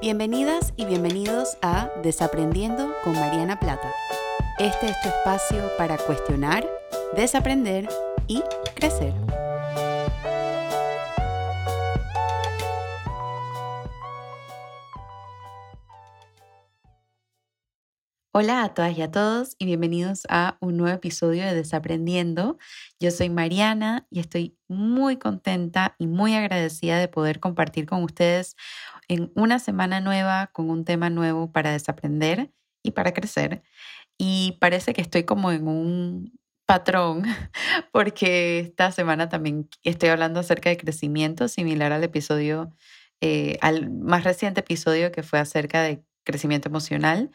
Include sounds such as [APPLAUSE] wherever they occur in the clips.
Bienvenidas y bienvenidos a Desaprendiendo con Mariana Plata. Este es tu espacio para cuestionar, desaprender y crecer. Hola a todas y a todos y bienvenidos a un nuevo episodio de Desaprendiendo. Yo soy Mariana y estoy muy contenta y muy agradecida de poder compartir con ustedes en una semana nueva con un tema nuevo para desaprender y para crecer. Y parece que estoy como en un patrón [LAUGHS] porque esta semana también estoy hablando acerca de crecimiento, similar al episodio, eh, al más reciente episodio que fue acerca de crecimiento emocional.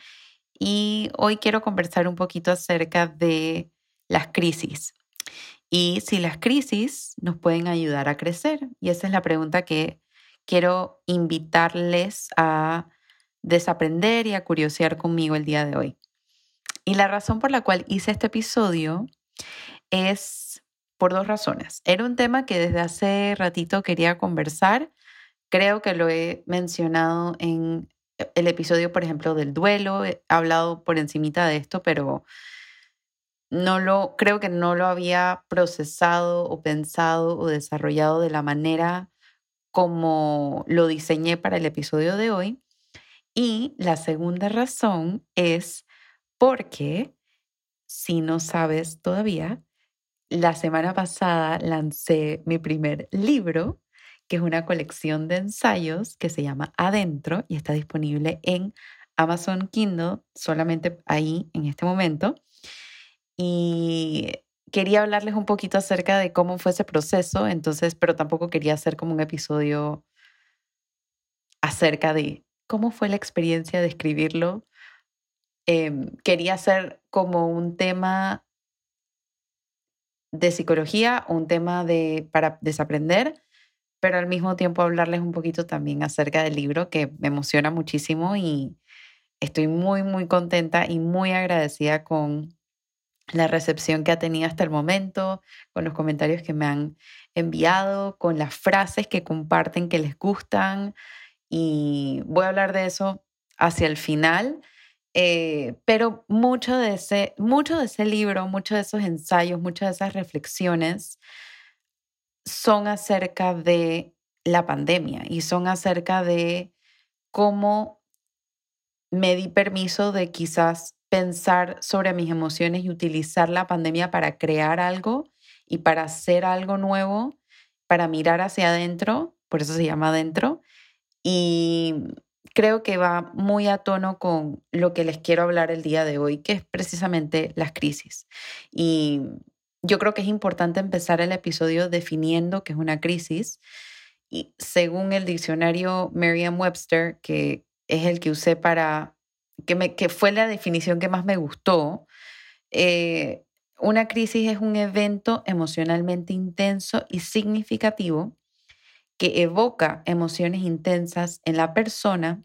Y hoy quiero conversar un poquito acerca de las crisis y si las crisis nos pueden ayudar a crecer. Y esa es la pregunta que quiero invitarles a desaprender y a curiosear conmigo el día de hoy. Y la razón por la cual hice este episodio es por dos razones. Era un tema que desde hace ratito quería conversar. Creo que lo he mencionado en el episodio, por ejemplo, del duelo. He hablado por encimita de esto, pero no lo creo que no lo había procesado o pensado o desarrollado de la manera como lo diseñé para el episodio de hoy. Y la segunda razón es porque, si no sabes todavía, la semana pasada lancé mi primer libro, que es una colección de ensayos que se llama Adentro y está disponible en Amazon Kindle, solamente ahí en este momento. Y quería hablarles un poquito acerca de cómo fue ese proceso, entonces, pero tampoco quería hacer como un episodio acerca de cómo fue la experiencia de escribirlo. Em, quería hacer como un tema de psicología, un tema de, para desaprender, pero al mismo tiempo hablarles un poquito también acerca del libro que me emociona muchísimo y estoy muy, muy contenta y muy agradecida con la recepción que ha tenido hasta el momento, con los comentarios que me han enviado, con las frases que comparten que les gustan. Y voy a hablar de eso hacia el final. Eh, pero mucho de, ese, mucho de ese libro, muchos de esos ensayos, muchas de esas reflexiones son acerca de la pandemia y son acerca de cómo me di permiso de quizás pensar sobre mis emociones y utilizar la pandemia para crear algo y para hacer algo nuevo, para mirar hacia adentro, por eso se llama adentro, y creo que va muy a tono con lo que les quiero hablar el día de hoy, que es precisamente las crisis. Y yo creo que es importante empezar el episodio definiendo qué es una crisis. Y según el diccionario Merriam-Webster, que es el que usé para que, me, que fue la definición que más me gustó, eh, una crisis es un evento emocionalmente intenso y significativo que evoca emociones intensas en la persona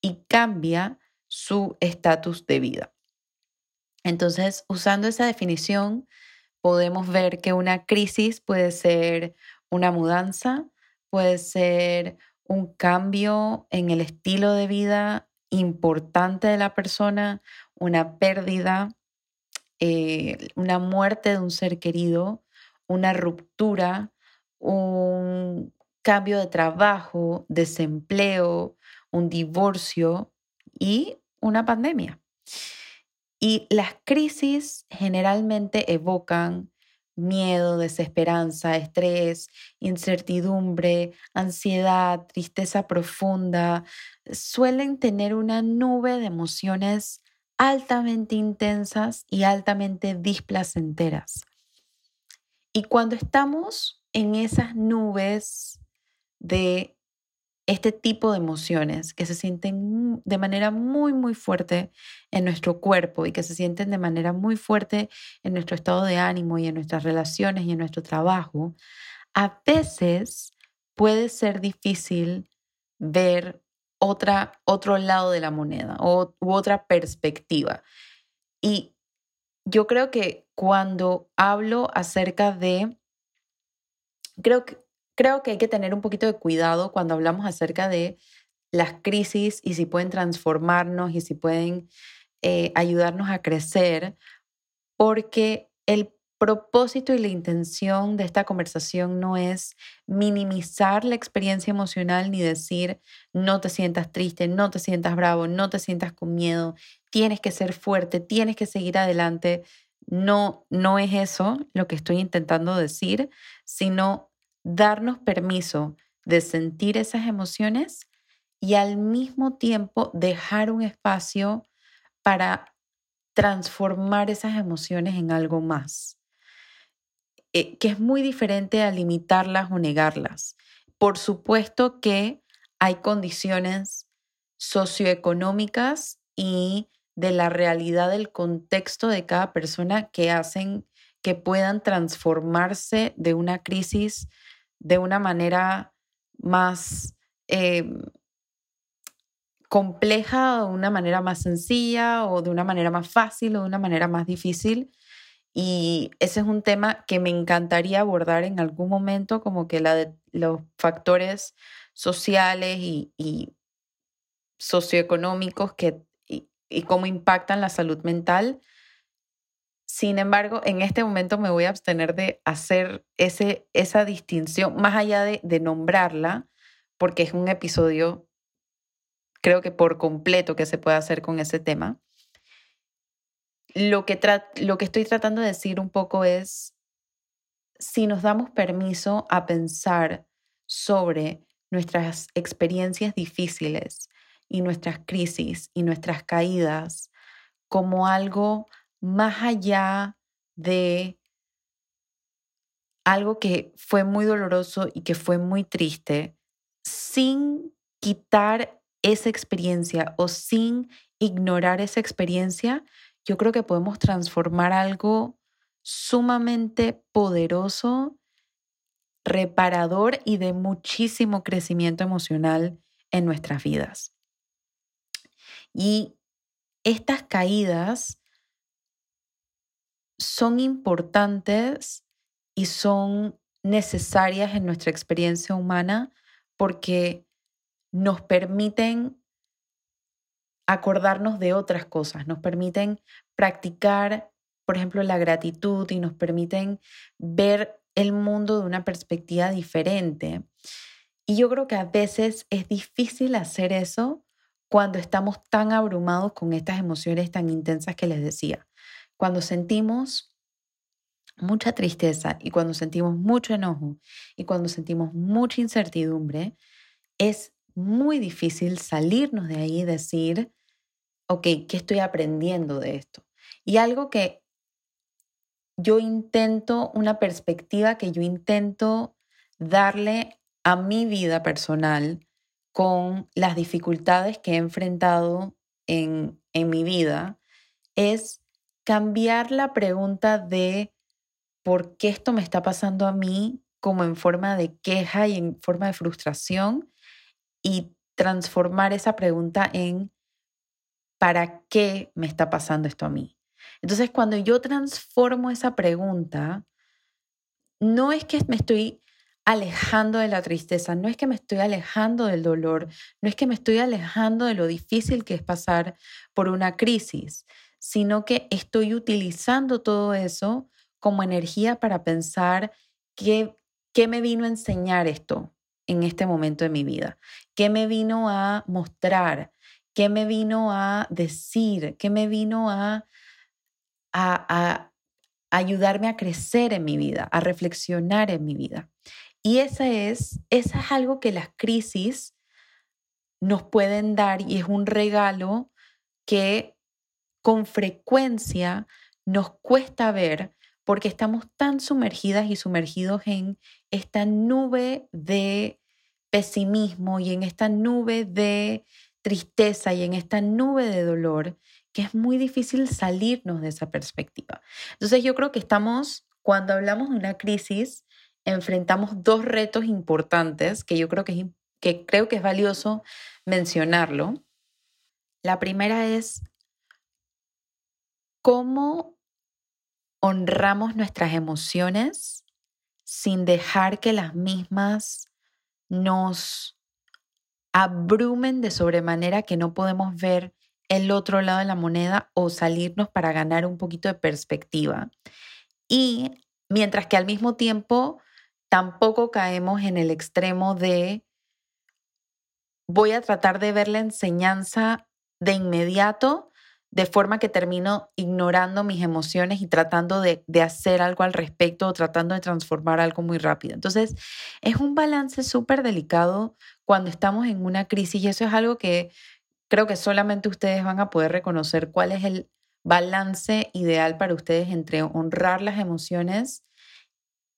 y cambia su estatus de vida. Entonces, usando esa definición, podemos ver que una crisis puede ser una mudanza, puede ser un cambio en el estilo de vida importante de la persona, una pérdida, eh, una muerte de un ser querido, una ruptura, un cambio de trabajo, desempleo, un divorcio y una pandemia. Y las crisis generalmente evocan miedo, desesperanza, estrés, incertidumbre, ansiedad, tristeza profunda, suelen tener una nube de emociones altamente intensas y altamente displacenteras. Y cuando estamos en esas nubes de este tipo de emociones que se sienten de manera muy, muy fuerte en nuestro cuerpo y que se sienten de manera muy fuerte en nuestro estado de ánimo y en nuestras relaciones y en nuestro trabajo, a veces puede ser difícil ver otra, otro lado de la moneda o, u otra perspectiva. Y yo creo que cuando hablo acerca de, creo que creo que hay que tener un poquito de cuidado cuando hablamos acerca de las crisis y si pueden transformarnos y si pueden eh, ayudarnos a crecer, porque el propósito y la intención de esta conversación no es minimizar la experiencia emocional ni decir no te sientas triste, no te sientas bravo, no te sientas con miedo, tienes que ser fuerte, tienes que seguir adelante. No, no es eso lo que estoy intentando decir, sino darnos permiso de sentir esas emociones y al mismo tiempo dejar un espacio para transformar esas emociones en algo más, eh, que es muy diferente a limitarlas o negarlas. Por supuesto que hay condiciones socioeconómicas y de la realidad del contexto de cada persona que hacen que puedan transformarse de una crisis de una manera más em, compleja o de una manera más sencilla o de una manera más fácil o de una manera más difícil. Y ese es un tema que me encantaría abordar en algún momento, como que la de los factores sociales y, socioeconómicos que, y, y, cómo impactan la salud mental. Sin embargo, en este momento me voy a abstener de hacer ese, esa distinción, más allá de, de nombrarla, porque es un episodio creo que por completo que se puede hacer con ese tema. Lo que, lo que estoy tratando de decir un poco es, si nos damos permiso a pensar sobre nuestras experiencias difíciles y nuestras crisis y nuestras caídas como algo más allá de algo que fue muy doloroso y que fue muy triste, sin quitar esa experiencia o sin ignorar esa experiencia, yo creo que podemos transformar algo sumamente poderoso, reparador y de muchísimo crecimiento emocional en nuestras vidas. Y estas caídas son importantes y son necesarias en nuestra experiencia humana porque nos permiten acordarnos de otras cosas, nos permiten practicar, por ejemplo, la gratitud y nos permiten ver el mundo de una perspectiva diferente. Y yo creo que a veces es difícil hacer eso cuando estamos tan abrumados con estas emociones tan intensas que les decía. Cuando sentimos mucha tristeza y cuando sentimos mucho enojo y cuando sentimos mucha incertidumbre, es muy difícil salirnos de ahí y decir, ok, ¿qué estoy aprendiendo de esto? Y algo que yo intento, una perspectiva que yo intento darle a mi vida personal con las dificultades que he enfrentado en, en mi vida, es cambiar la pregunta de por qué esto me está pasando a mí como en forma de queja y en forma de frustración y transformar esa pregunta en ¿para qué me está pasando esto a mí? Entonces, cuando yo transformo esa pregunta, no es que me estoy alejando de la tristeza, no es que me estoy alejando del dolor, no es que me estoy alejando de lo difícil que es pasar por una crisis, sino que estoy utilizando todo eso como energía para pensar qué, qué me vino a enseñar esto, en este momento de mi vida? ¿Qué me vino a mostrar? ¿Qué me vino a decir? ¿Qué me vino a, a, ayudarme a crecer en mi vida, a reflexionar en mi vida? Y esa es, esa es algo que las crisis nos pueden dar y es un regalo que con frecuencia nos cuesta ver porque estamos tan sumergidas y sumergidos en esta nube de pesimismo y en esta nube de tristeza y en esta nube de dolor que es muy difícil salirnos de esa perspectiva. Entonces yo creo que estamos, cuando hablamos de una crisis, enfrentamos dos retos importantes que yo creo que, es, que creo que es valioso mencionarlo. La primera es cómo honramos nuestras emociones sin dejar que las mismas nos abrumen de sobremanera que no podemos ver el otro lado de la moneda o salirnos para ganar un poquito de perspectiva. Y mientras que al mismo tiempo tampoco caemos en el extremo de voy a tratar de ver la enseñanza de inmediato, de forma que termino ignorando mis emociones y tratando de, hacer algo al respecto o tratando de transformar algo muy rápido. Entonces, es un balance súper delicado cuando estamos en una crisis y eso es algo que creo que solamente ustedes van a poder reconocer cuál es el balance ideal para ustedes entre honrar las emociones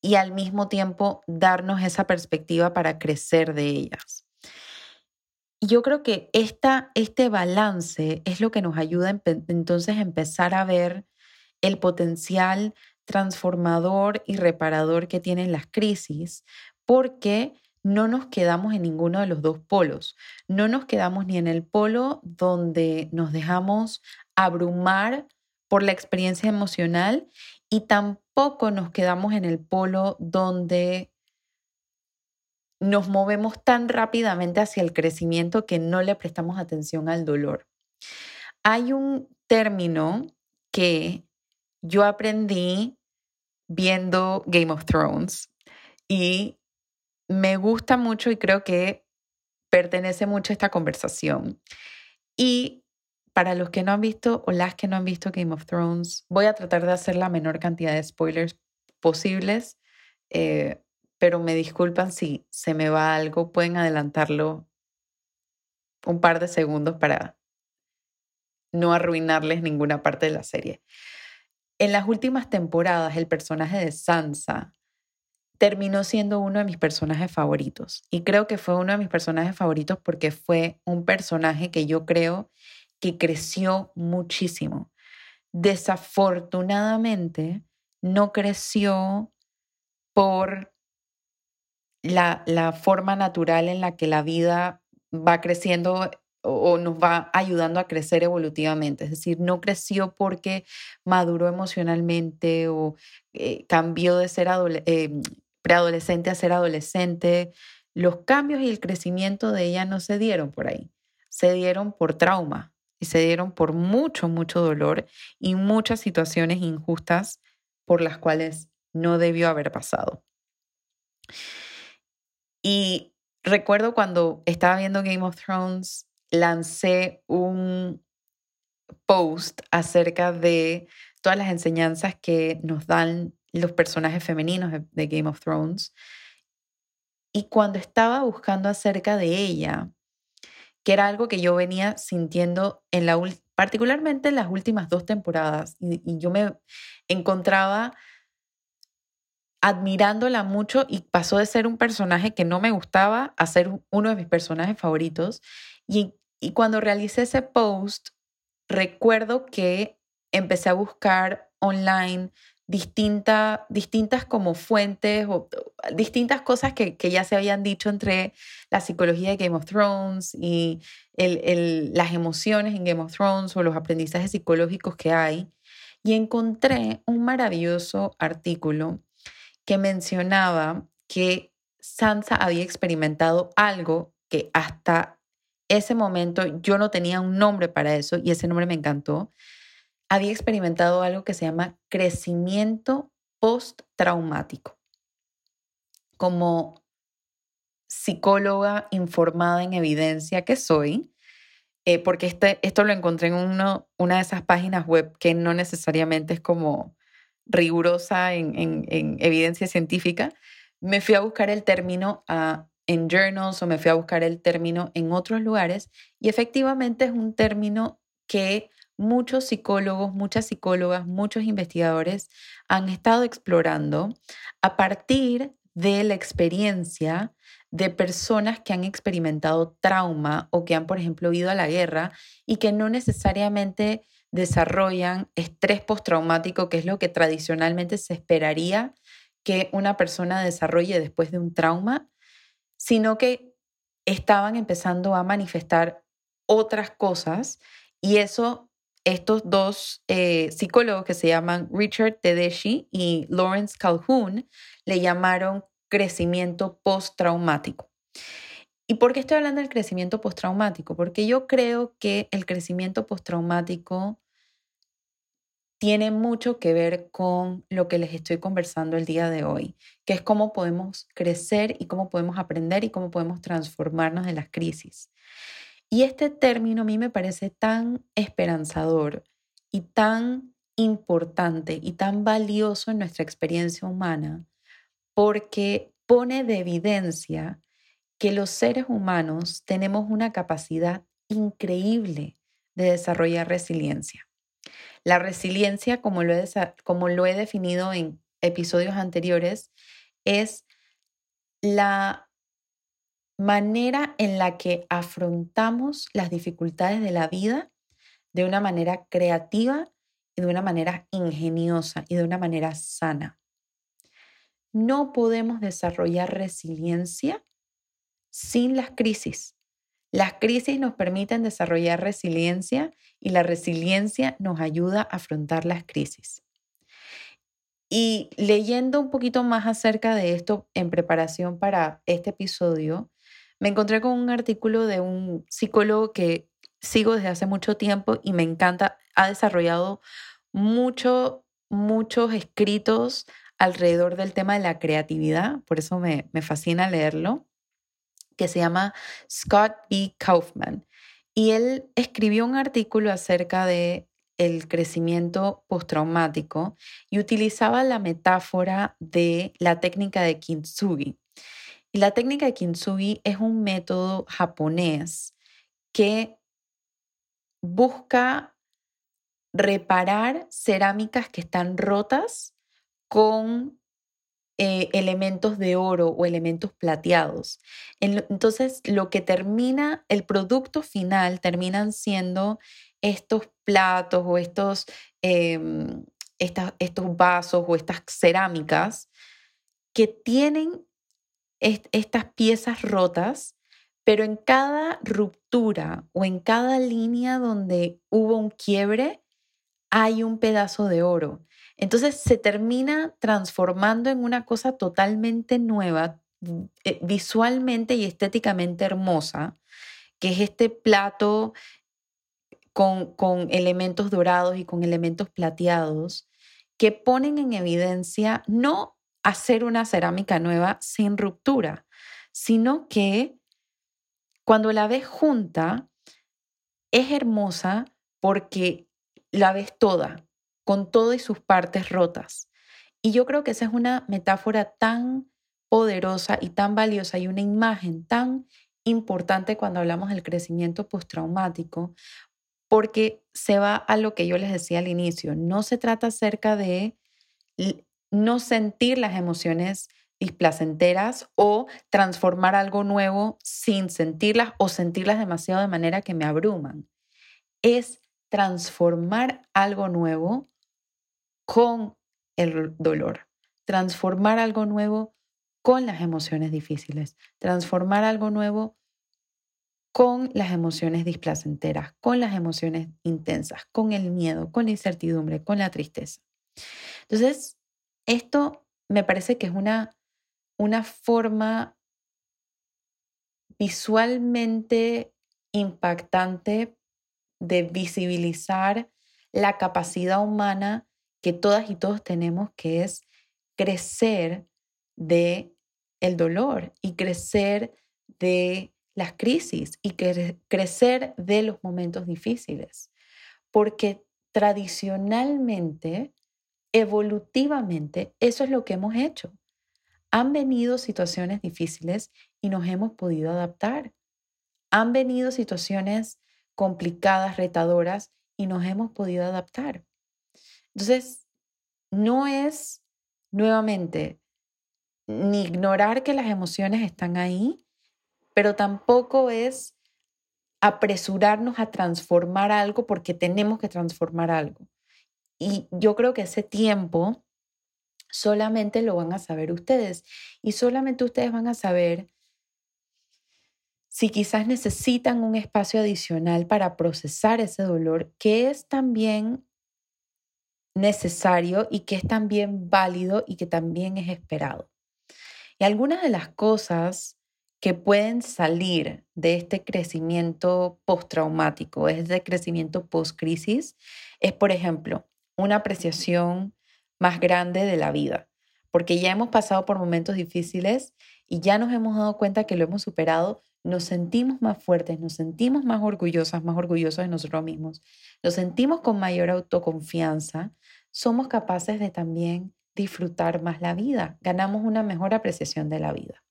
y al mismo tiempo darnos esa perspectiva para crecer de ellas. Yo creo que este balance es lo que nos ayuda entonces a empezar a ver el potencial transformador y reparador que tienen las crisis, porque no nos quedamos en ninguno de los dos polos. No nos quedamos ni en el polo donde nos dejamos abrumar por la experiencia emocional y tampoco nos quedamos en el polo donde nos movemos tan rápidamente hacia el crecimiento que no le prestamos atención al dolor. Hay un término que yo aprendí viendo Game of Thrones y me gusta mucho y creo que pertenece mucho a esta conversación. Y para los que no han visto o las que no han visto Game of Thrones, voy a tratar de hacer la menor cantidad de spoilers posibles, eh, pero me disculpan si se me va algo, pueden adelantarlo un par de segundos para no arruinarles ninguna parte de la serie. En las últimas temporadas, el personaje de Sansa terminó siendo uno de mis personajes favoritos. Y creo que fue uno de mis personajes favoritos porque fue un personaje que yo creo que creció muchísimo. Desafortunadamente, no creció por la, la, forma natural en la que la vida va creciendo o nos va ayudando a crecer evolutivamente. Es decir, no creció porque maduró emocionalmente o eh, cambió de ser eh, preadolescente a ser adolescente. Los cambios y el crecimiento de ella no se dieron por ahí, se dieron por trauma, y se dieron por mucho, mucho dolor y muchas situaciones injustas por las cuales no debió haber pasado. Y recuerdo cuando estaba viendo Game of Thrones, lancé un post acerca de todas las enseñanzas que nos dan los personajes femeninos de Game of Thrones. Y cuando estaba buscando acerca de ella, que era algo que yo venía sintiendo en la particularmente en las últimas dos temporadas y, yo me encontraba admirándola mucho y pasó de ser un personaje que no me gustaba a ser uno de mis personajes favoritos. Y, y cuando realicé ese post, recuerdo que empecé a buscar online distintas como fuentes o, distintas cosas que, ya se habían dicho entre la psicología de Game of Thrones y las emociones en Game of Thrones o los aprendizajes psicológicos que hay. Y encontré un maravilloso artículo que mencionaba que Sansa había experimentado algo que hasta ese momento yo no tenía un nombre para eso y ese nombre me encantó, había experimentado algo que se llama crecimiento postraumático. Como psicóloga informada en evidencia que soy, eh, porque este, esto lo encontré en uno, una de esas páginas web que no necesariamente es como rigurosa en, evidencia científica, me fui a buscar el término en journals o me fui a buscar el término en otros lugares y efectivamente es un término que muchos psicólogos, muchas psicólogas, muchos investigadores han estado explorando a partir de la experiencia de personas que han experimentado trauma o que han, por ejemplo, ido a la guerra y que no necesariamente desarrollan estrés postraumático, que es lo que tradicionalmente se esperaría que una persona desarrolle después de un trauma, sino que estaban empezando a manifestar otras cosas y eso estos dos eh, psicólogos que se llaman Richard Tedeschi y Lawrence Calhoun le llamaron crecimiento postraumático. ¿Y por qué estoy hablando del crecimiento postraumático? Porque yo creo que el crecimiento postraumático tiene mucho que ver con lo que les estoy conversando el día de hoy, que es cómo podemos crecer y cómo podemos aprender y cómo podemos transformarnos de las crisis. Y este término a mí me parece tan esperanzador y tan importante y tan valioso en nuestra experiencia humana porque pone de evidencia que los seres humanos tenemos una capacidad increíble de desarrollar resiliencia. La resiliencia, como lo he, como lo he definido en episodios anteriores, es la manera en la que afrontamos las dificultades de la vida de una manera creativa y de una manera ingeniosa y de una manera sana. No podemos desarrollar resiliencia sin las crisis. Las crisis nos permiten desarrollar resiliencia y la resiliencia nos ayuda a afrontar las crisis. Y leyendo un poquito más acerca de esto en preparación para este episodio, me encontré con un artículo de un psicólogo que sigo desde hace mucho tiempo y me encanta. Ha desarrollado mucho, muchos escritos alrededor del tema de la creatividad, por eso me, me fascina leerlo que se llama Scott B. Kaufman. Y él escribió un artículo acerca de el crecimiento postraumático y utilizaba la metáfora de la técnica de kintsugi. Y la técnica de kintsugi es un método japonés que busca reparar cerámicas que están rotas con eh, elementos de oro o elementos plateados. Entonces, lo que termina, el producto final terminan siendo estos platos o estos, em, estos vasos o estas cerámicas que tienen estas piezas rotas, pero en cada ruptura o en cada línea donde hubo un quiebre, hay un pedazo de oro. Entonces se termina transformando en una cosa totalmente nueva, eh, visualmente y estéticamente hermosa, que es este plato con, con elementos dorados y con elementos plateados, que ponen en evidencia no hacer una cerámica nueva sin ruptura, sino que cuando la ves junta, es hermosa porque la ves toda, con todo y sus partes rotas. Y yo creo que esa es una metáfora tan poderosa y tan valiosa y una imagen tan importante cuando hablamos del crecimiento postraumático, porque se va a lo que yo les decía al inicio, no se trata acerca de no sentir las emociones displacenteras o transformar algo nuevo sin sentirlas o sentirlas demasiado de manera que me abruman. Es transformar algo nuevo con el dolor, transformar algo nuevo con las emociones difíciles, transformar algo nuevo con las emociones displacenteras, con las emociones intensas, con el miedo, con la incertidumbre, con la tristeza. Entonces, esto me parece que es una, una forma visualmente impactante de visibilizar la capacidad humana que todas y todos tenemos, que es crecer de el dolor y crecer de las crisis y crecer de los momentos difíciles. Porque tradicionalmente, evolutivamente, eso es lo que hemos hecho. Han venido situaciones difíciles y nos hemos podido adaptar. Han venido situaciones complicadas, retadoras y nos hemos podido adaptar. Entonces, no es nuevamente ni ignorar que las emociones están ahí, pero tampoco es apresurarnos a transformar algo porque tenemos que transformar algo. Y yo creo que ese tiempo solamente lo van a saber ustedes y solamente ustedes van a saber si quizás necesitan un espacio adicional para procesar ese dolor, que es también necesario y que es también válido y que también es esperado. Y algunas de las cosas que pueden salir de este crecimiento postraumático, de este crecimiento post-crisis, es, por ejemplo, una apreciación más grande de la vida, porque ya hemos pasado por momentos difíciles y ya nos hemos dado cuenta que lo hemos superado, nos sentimos más fuertes, nos sentimos más orgullosas, más orgullosos de nosotros mismos, nos sentimos con mayor autoconfianza, somos capaces de también disfrutar más la vida, ganamos una mejor apreciación de la vida.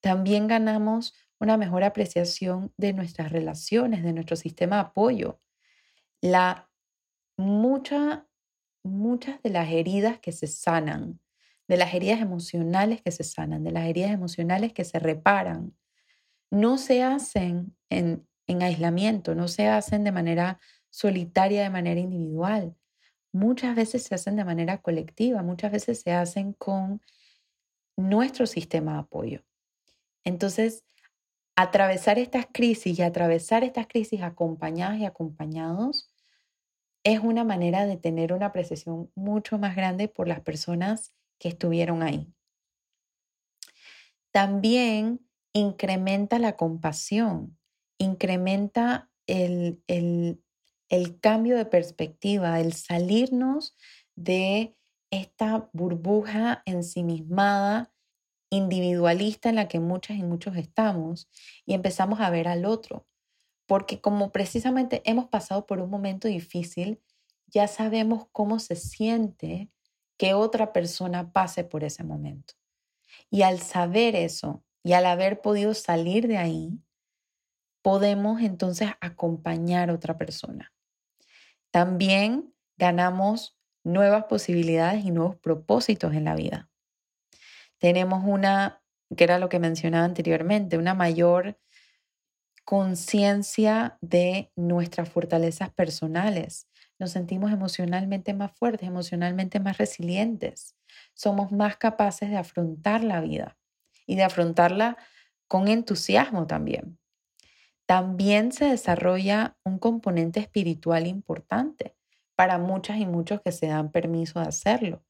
También ganamos una mejor apreciación de nuestras relaciones, de nuestro sistema de apoyo. La mucha, muchas de las heridas que se sanan, de las heridas emocionales que se sanan, de las heridas emocionales que se reparan, no se hacen en, en aislamiento, no se hacen de manera solitaria, de manera individual. Muchas veces se hacen de manera colectiva, muchas veces se hacen con nuestro sistema de apoyo. Entonces, atravesar estas crisis y atravesar estas crisis acompañadas y acompañados es una manera de tener una apreciación mucho más grande por las personas que estuvieron ahí. También incrementa la compasión, incrementa el, el, el cambio de perspectiva, el salirnos de esta burbuja ensimismada individualista en la que muchas y muchos estamos y empezamos a ver al otro. Porque como precisamente hemos pasado por un momento difícil, ya sabemos cómo se siente que otra persona pase por ese momento. Y al saber eso y al haber podido salir de ahí, podemos entonces acompañar a otra persona. También ganamos nuevas posibilidades y nuevos propósitos en la vida tenemos una, que era lo que mencionaba anteriormente, una mayor conciencia de nuestras fortalezas personales. Nos sentimos emocionalmente más fuertes, emocionalmente más resilientes. Somos más capaces de afrontar la vida y de afrontarla con entusiasmo también. También se desarrolla un componente espiritual importante para muchas y muchos que se dan permiso de hacerlo.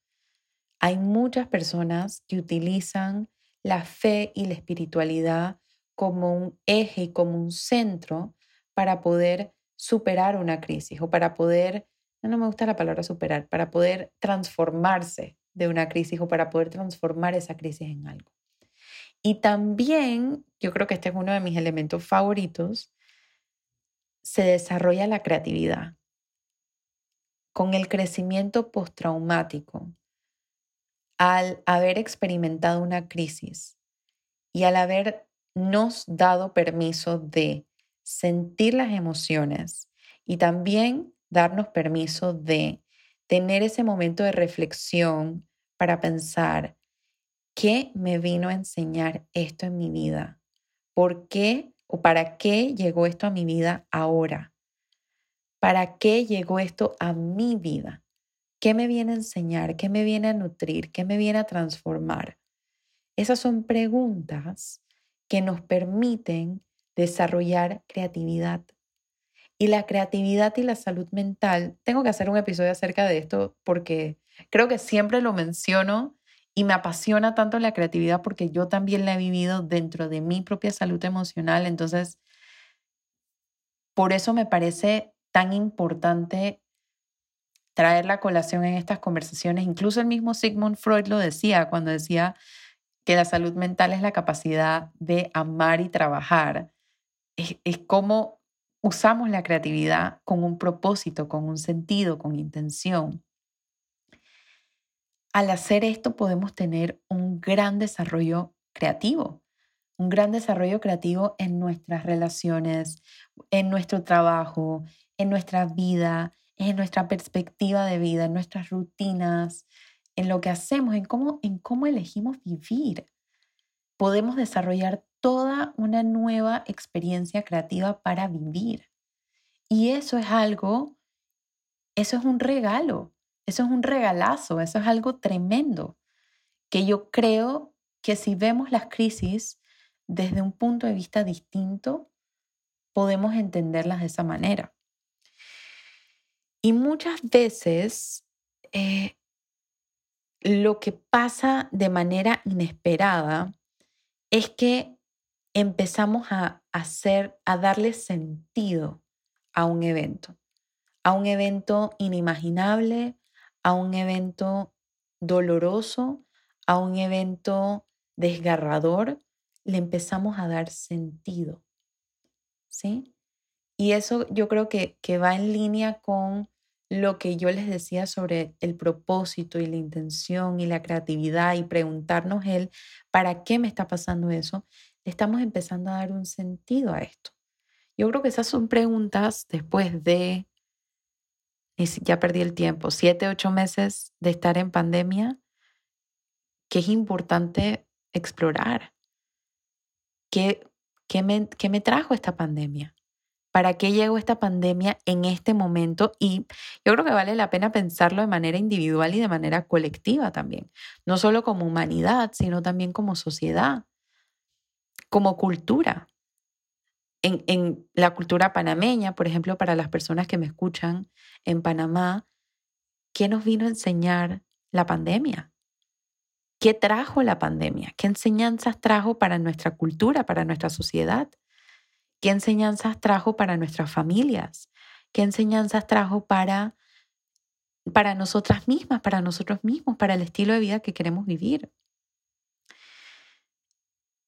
Hay muchas personas que utilizan la fe y la espiritualidad como un eje y como un centro para poder superar una crisis o para poder, no me gusta la palabra superar, para poder transformarse de una crisis o para poder transformar esa crisis en algo. Y también, yo creo que este es uno de mis elementos favoritos, se desarrolla la creatividad. Con el crecimiento postraumático, al haber experimentado una crisis y al habernos dado permiso de sentir las emociones y también darnos permiso de tener ese momento de reflexión para pensar, ¿qué me vino a enseñar esto en mi vida? ¿Por qué o para qué llegó esto a mi vida ahora? ¿Para qué llegó esto a mi vida? ¿Qué me viene a enseñar? ¿Qué me viene a nutrir? ¿Qué me viene a transformar? Esas son preguntas que nos permiten desarrollar creatividad. Y la creatividad y la salud mental, tengo que hacer un episodio acerca de esto porque creo que siempre lo menciono y me apasiona tanto la creatividad porque yo también la he vivido dentro de mi propia salud emocional. Entonces, por eso me parece tan importante traer la colación en estas conversaciones. Incluso el mismo Sigmund Freud lo decía cuando decía que la salud mental es la capacidad de amar y trabajar. Es, es como usamos la creatividad con un propósito, con un sentido, con intención. Al hacer esto podemos tener un gran desarrollo creativo, un gran desarrollo creativo en nuestras relaciones, en nuestro trabajo, en nuestra vida, en nuestra perspectiva de vida, en nuestras rutinas, en lo que hacemos, en cómo, en cómo elegimos vivir. Podemos desarrollar toda una nueva experiencia creativa para vivir. Y eso es algo, eso es un regalo, eso es un regalazo, eso es algo tremendo, que yo creo que si vemos las crisis desde un punto de vista distinto, podemos entenderlas de esa manera. Y muchas veces eh, lo que pasa de manera inesperada es que empezamos a hacer, a darle sentido a un evento, a un evento inimaginable, a un evento doloroso, a un evento desgarrador, le empezamos a dar sentido. ¿Sí? Y eso yo creo que, que va en línea con lo que yo les decía sobre el propósito y la intención y la creatividad y preguntarnos él, ¿para qué me está pasando eso? Le estamos empezando a dar un sentido a esto. Yo creo que esas son preguntas después de, ya perdí el tiempo, siete, ocho meses de estar en pandemia, que es importante explorar. ¿Qué, qué, me, qué me trajo esta pandemia? ¿Para qué llegó esta pandemia en este momento? Y yo creo que vale la pena pensarlo de manera individual y de manera colectiva también, no solo como humanidad, sino también como sociedad, como cultura. En, en la cultura panameña, por ejemplo, para las personas que me escuchan en Panamá, ¿qué nos vino a enseñar la pandemia? ¿Qué trajo la pandemia? ¿Qué enseñanzas trajo para nuestra cultura, para nuestra sociedad? ¿Qué enseñanzas trajo para nuestras familias? ¿Qué enseñanzas trajo para, para nosotras mismas, para nosotros mismos, para el estilo de vida que queremos vivir?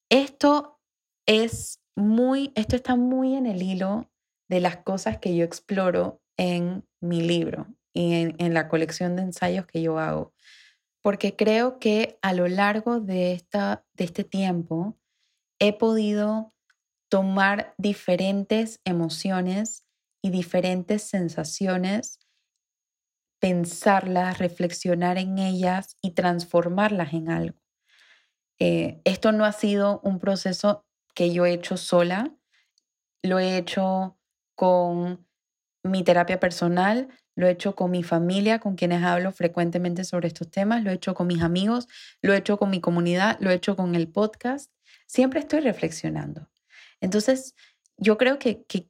Esto es muy, esto está muy en el hilo de las cosas que yo exploro en mi libro y en, en la colección de ensayos que yo hago. Porque creo que a lo largo de, esta, de este tiempo he podido tomar diferentes emociones y diferentes sensaciones, pensarlas, reflexionar en ellas y transformarlas en algo. Eh, esto no ha sido un proceso que yo he hecho sola, lo he hecho con mi terapia personal, lo he hecho con mi familia, con quienes hablo frecuentemente sobre estos temas, lo he hecho con mis amigos, lo he hecho con mi comunidad, lo he hecho con el podcast. Siempre estoy reflexionando. Entonces, yo creo que, que,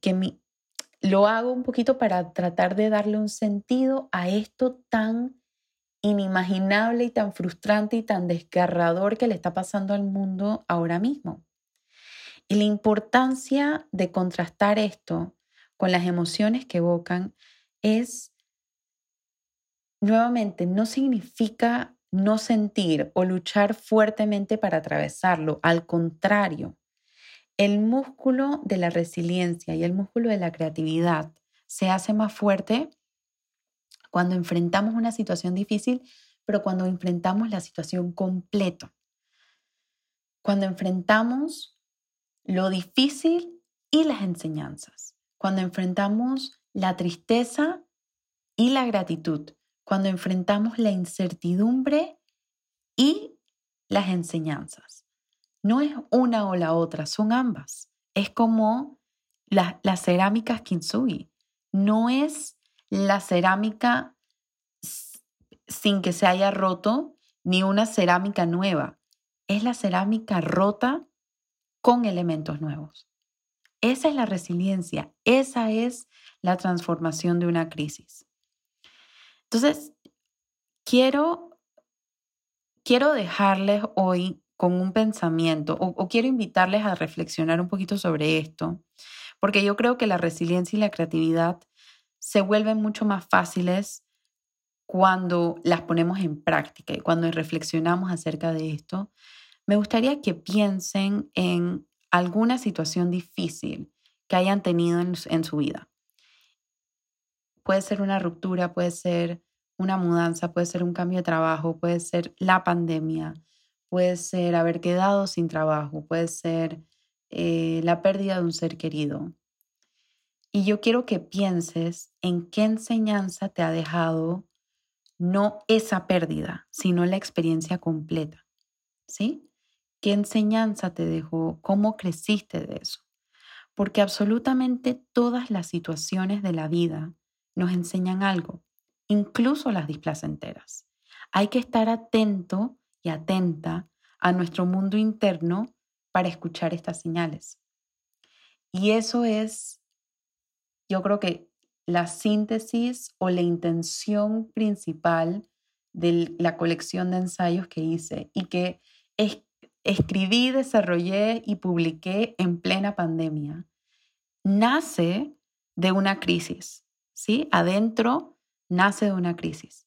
lo hago un poquito para tratar de darle un sentido a esto tan inimaginable y tan frustrante y tan desgarrador que le está pasando al mundo ahora mismo. Y la importancia de contrastar esto con las emociones que evocan es, nuevamente, no significa no sentir o luchar fuertemente para atravesarlo. Al contrario, el músculo de la resiliencia y el músculo de la creatividad se hace más fuerte cuando enfrentamos una situación difícil, pero cuando enfrentamos la situación completa. Cuando enfrentamos lo difícil y las enseñanzas. Cuando enfrentamos la tristeza y la gratitud. Cuando enfrentamos la incertidumbre y las enseñanzas. No es una o la otra, son ambas. Es como las la cerámicas kintsugi. No es la cerámica sin que se haya roto ni una cerámica nueva. Es la cerámica rota con elementos nuevos. Esa es la resiliencia, esa es la transformación de una crisis. Entonces, quiero, quiero dejarles hoy con un pensamiento o, quiero invitarles a reflexionar un poquito sobre esto, porque yo creo que la resiliencia y la creatividad se vuelven mucho más fáciles cuando las ponemos en práctica y cuando reflexionamos acerca de esto. Me gustaría que piensen en alguna situación difícil que hayan tenido en, su vida. Puede ser una ruptura, puede ser una mudanza, puede ser un cambio de trabajo, puede ser la pandemia, puede ser haber quedado sin trabajo, puede ser eh, la pérdida de un ser querido. Y yo quiero que pienses en qué enseñanza te ha dejado no esa pérdida, sino la experiencia completa. ¿Sí? ¿Qué enseñanza te dejó? ¿Cómo creciste de eso? Porque absolutamente todas las situaciones de la vida nos enseñan algo, incluso las displacenteras. Hay que estar atento y atenta a nuestro mundo interno para escuchar estas señales. Y eso es, yo creo que la síntesis o la intención principal de la colección de ensayos que hice y que es escribí, desarrollé y publiqué en plena pandemia, nace de una crisis, ¿sí? Adentro nace de una crisis.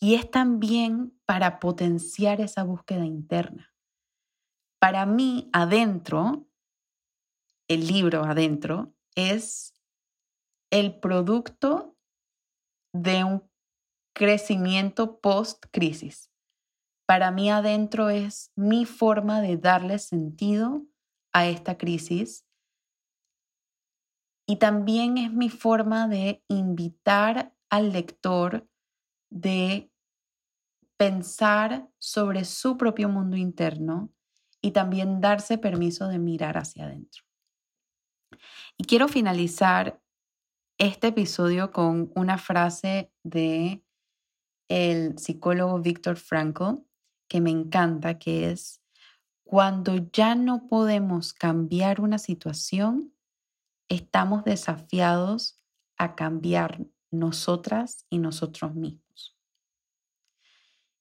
Y es también para potenciar esa búsqueda interna. Para mí, adentro, el libro adentro es el producto de un crecimiento post-crisis. Para mí adentro es mi forma de darle sentido a esta crisis y también es mi forma de invitar al lector de pensar sobre su propio mundo interno y también darse permiso de mirar hacia adentro. Y quiero finalizar este episodio con una frase de el psicólogo Viktor Frankl que me encanta, que es cuando ya no podemos cambiar una situación, estamos desafiados a cambiar nosotras y nosotros mismos.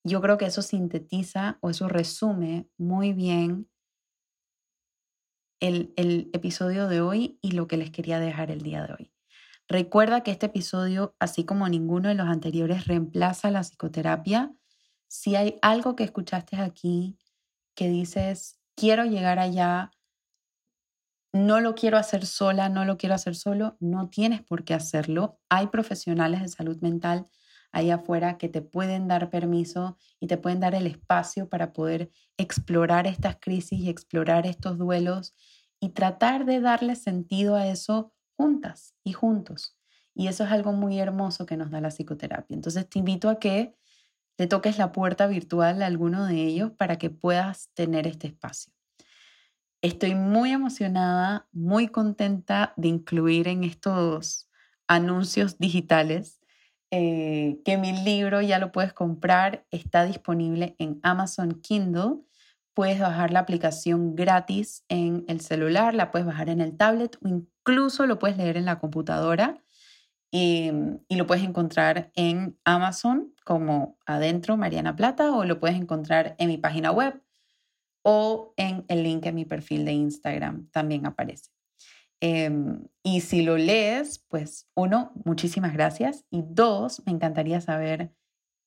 Yo creo que eso sintetiza o eso resume muy bien el, el, episodio de hoy y lo que les quería dejar el día de hoy. Recuerda que este episodio, así como ninguno de los anteriores, reemplaza la psicoterapia. Si hay algo que escuchaste aquí que dices, quiero llegar allá, no lo quiero hacer sola, no lo quiero hacer solo, no tienes por qué hacerlo. Hay profesionales de salud mental ahí afuera que te pueden dar permiso y te pueden dar el espacio para poder explorar estas crisis y explorar estos duelos y tratar de darle sentido a eso juntas y juntos. Y eso es algo muy hermoso que nos da la psicoterapia. Entonces te invito a que le toques la puerta virtual a alguno de ellos para que puedas tener este espacio. Estoy muy emocionada, muy contenta de incluir en estos anuncios digitales eh, que mi libro ya lo puedes comprar, está disponible en Amazon Kindle. Puedes bajar la aplicación gratis en el celular, la puedes bajar en el tablet o incluso lo puedes leer en la computadora y, lo puedes encontrar en Amazon como adentro Mariana Plata o lo puedes encontrar en mi página web o en el link en mi perfil de Instagram también aparece. Em, y si lo lees, pues uno, muchísimas gracias. Y dos, me encantaría saber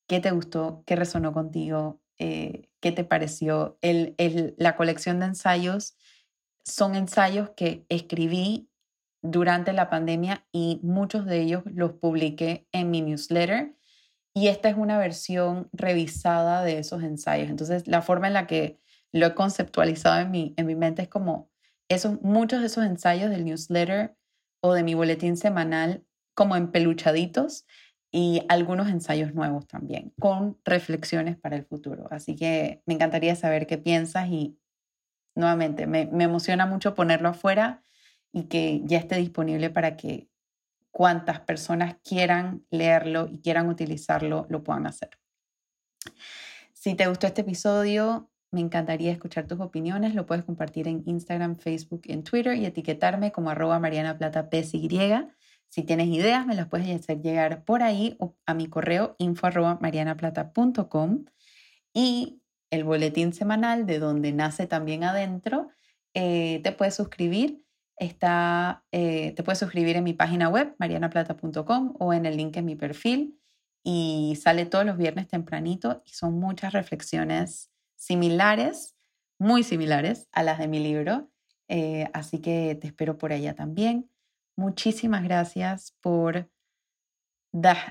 qué te gustó, qué resonó contigo, eh, qué te pareció. El, el, la colección de ensayos son ensayos que escribí durante la pandemia y muchos de ellos los publiqué en mi newsletter. Y esta es una versión revisada de esos ensayos. Entonces, la forma en la que lo he conceptualizado en mi, en mi mente es como esos, muchos de esos ensayos del newsletter o de mi boletín semanal como empeluchaditos y algunos ensayos nuevos también, con reflexiones para el futuro. Así que me encantaría saber qué piensas y nuevamente me, me emociona mucho ponerlo afuera y que ya esté disponible para que cuantas personas quieran leerlo y quieran utilizarlo lo puedan hacer. Si te gustó este episodio, me encantaría escuchar tus opiniones. Lo puedes compartir en Instagram, Facebook, en Twitter y etiquetarme como arroba Mariana Plata PSY. Si tienes ideas, me las puedes hacer llegar por ahí o a mi correo info arroba marianaplata.com y el boletín semanal de donde nace también adentro. Eh, te puedes suscribir. Está, eh, te puedes suscribir en mi página web, marianaplata.com o en el link en mi perfil y sale todos los viernes tempranito y son muchas reflexiones similares, muy similares a las de mi libro. Eh, así que te espero por allá también. Muchísimas gracias por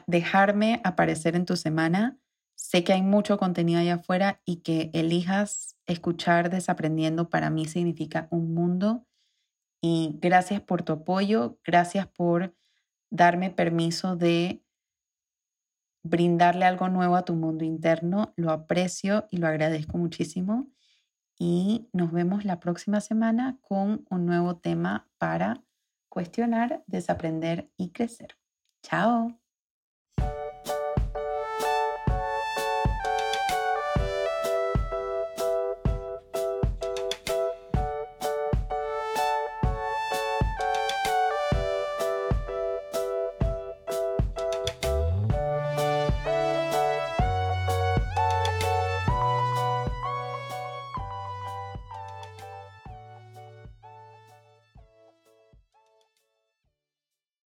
dejarme aparecer en tu semana. Sé que hay mucho contenido allá afuera y que elijas escuchar Desaprendiendo para mí significa un mundo. Y gracias por tu apoyo, gracias por darme permiso de brindarle algo nuevo a tu mundo interno. Lo aprecio y lo agradezco muchísimo. Y nos vemos la próxima semana con un nuevo tema para cuestionar, desaprender y crecer. Chao.